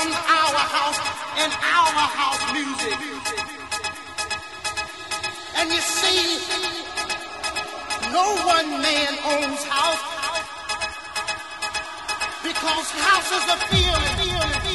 becomes our house and our house music. And you see, no one man owns house because house is a feeling. feeling, feeling.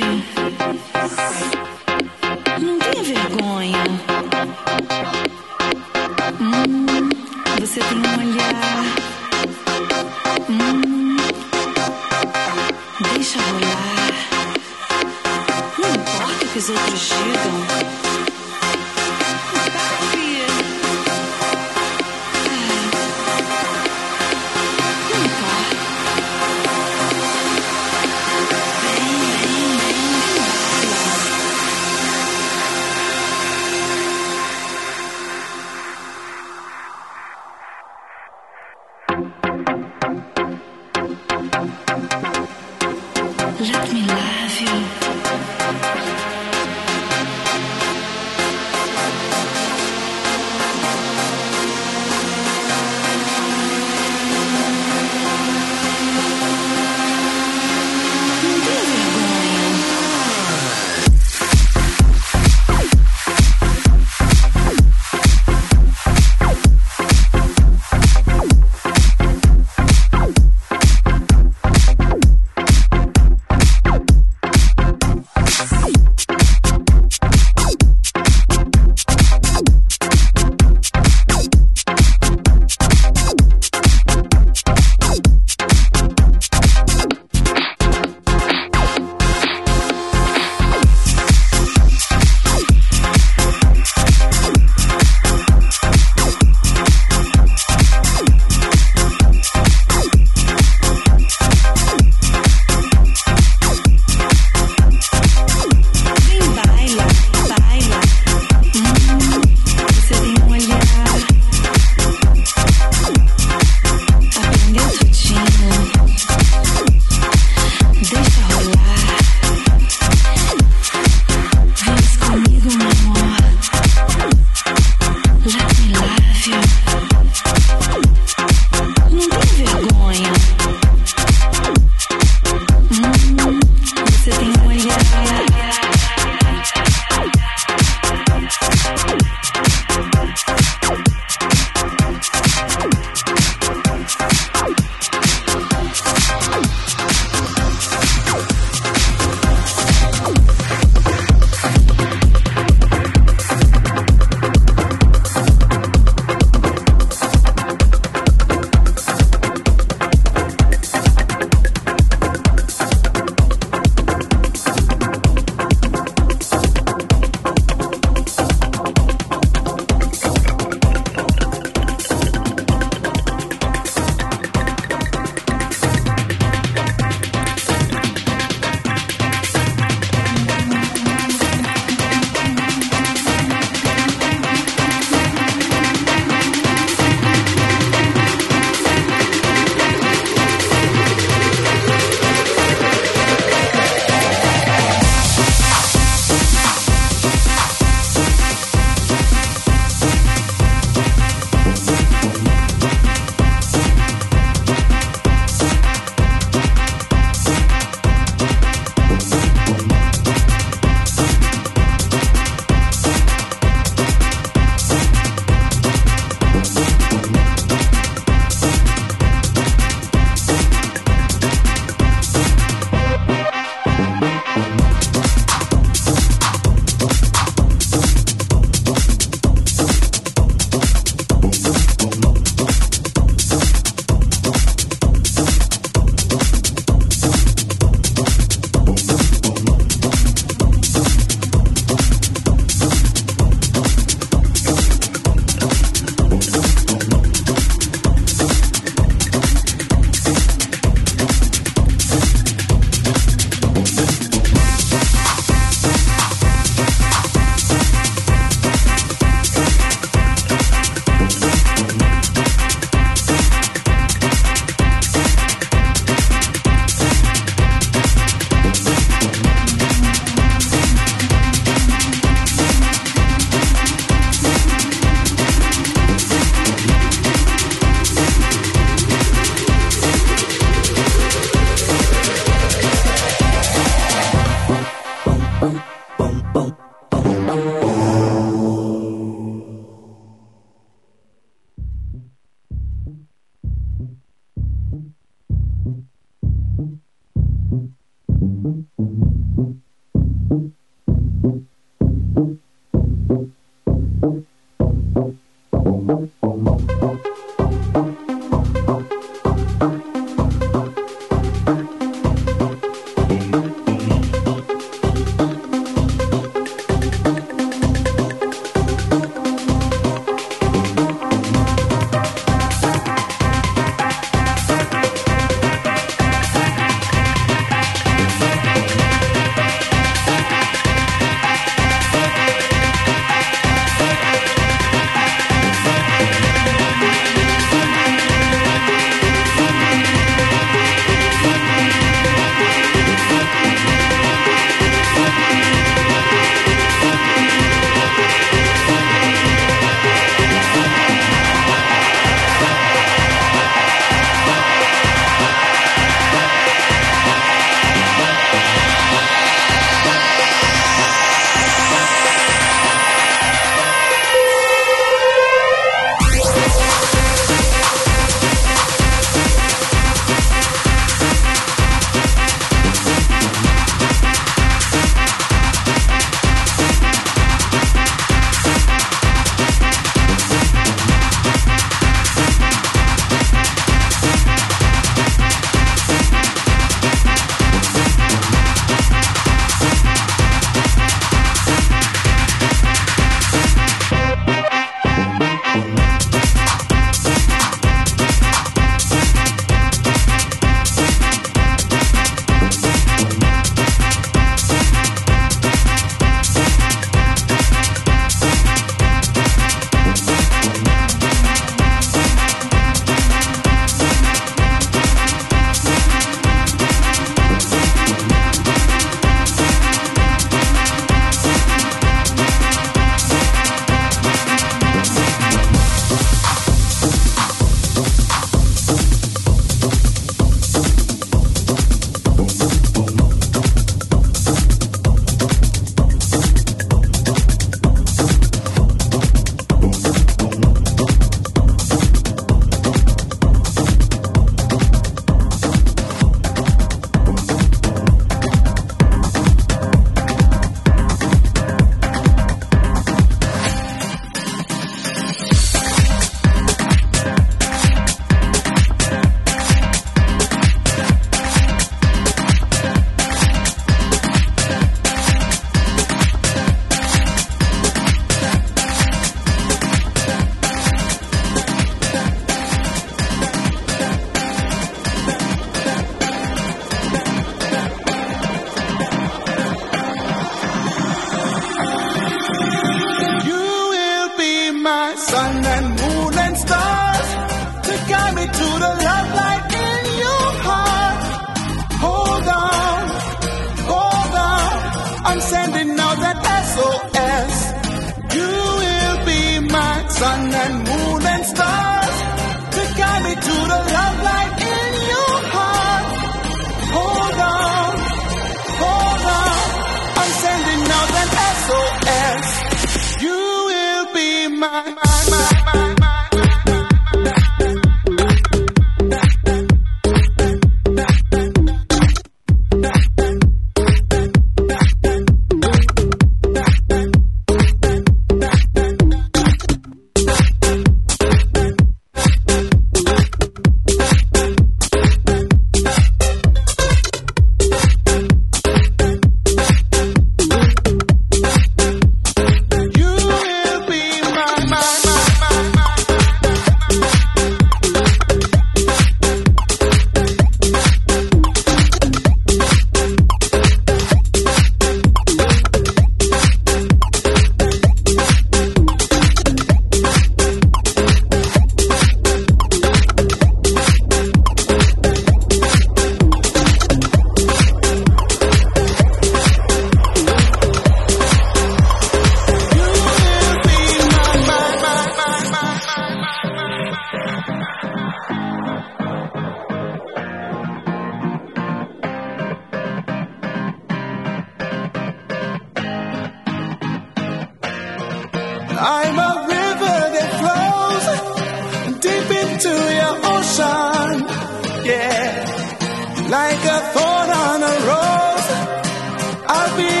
I'll be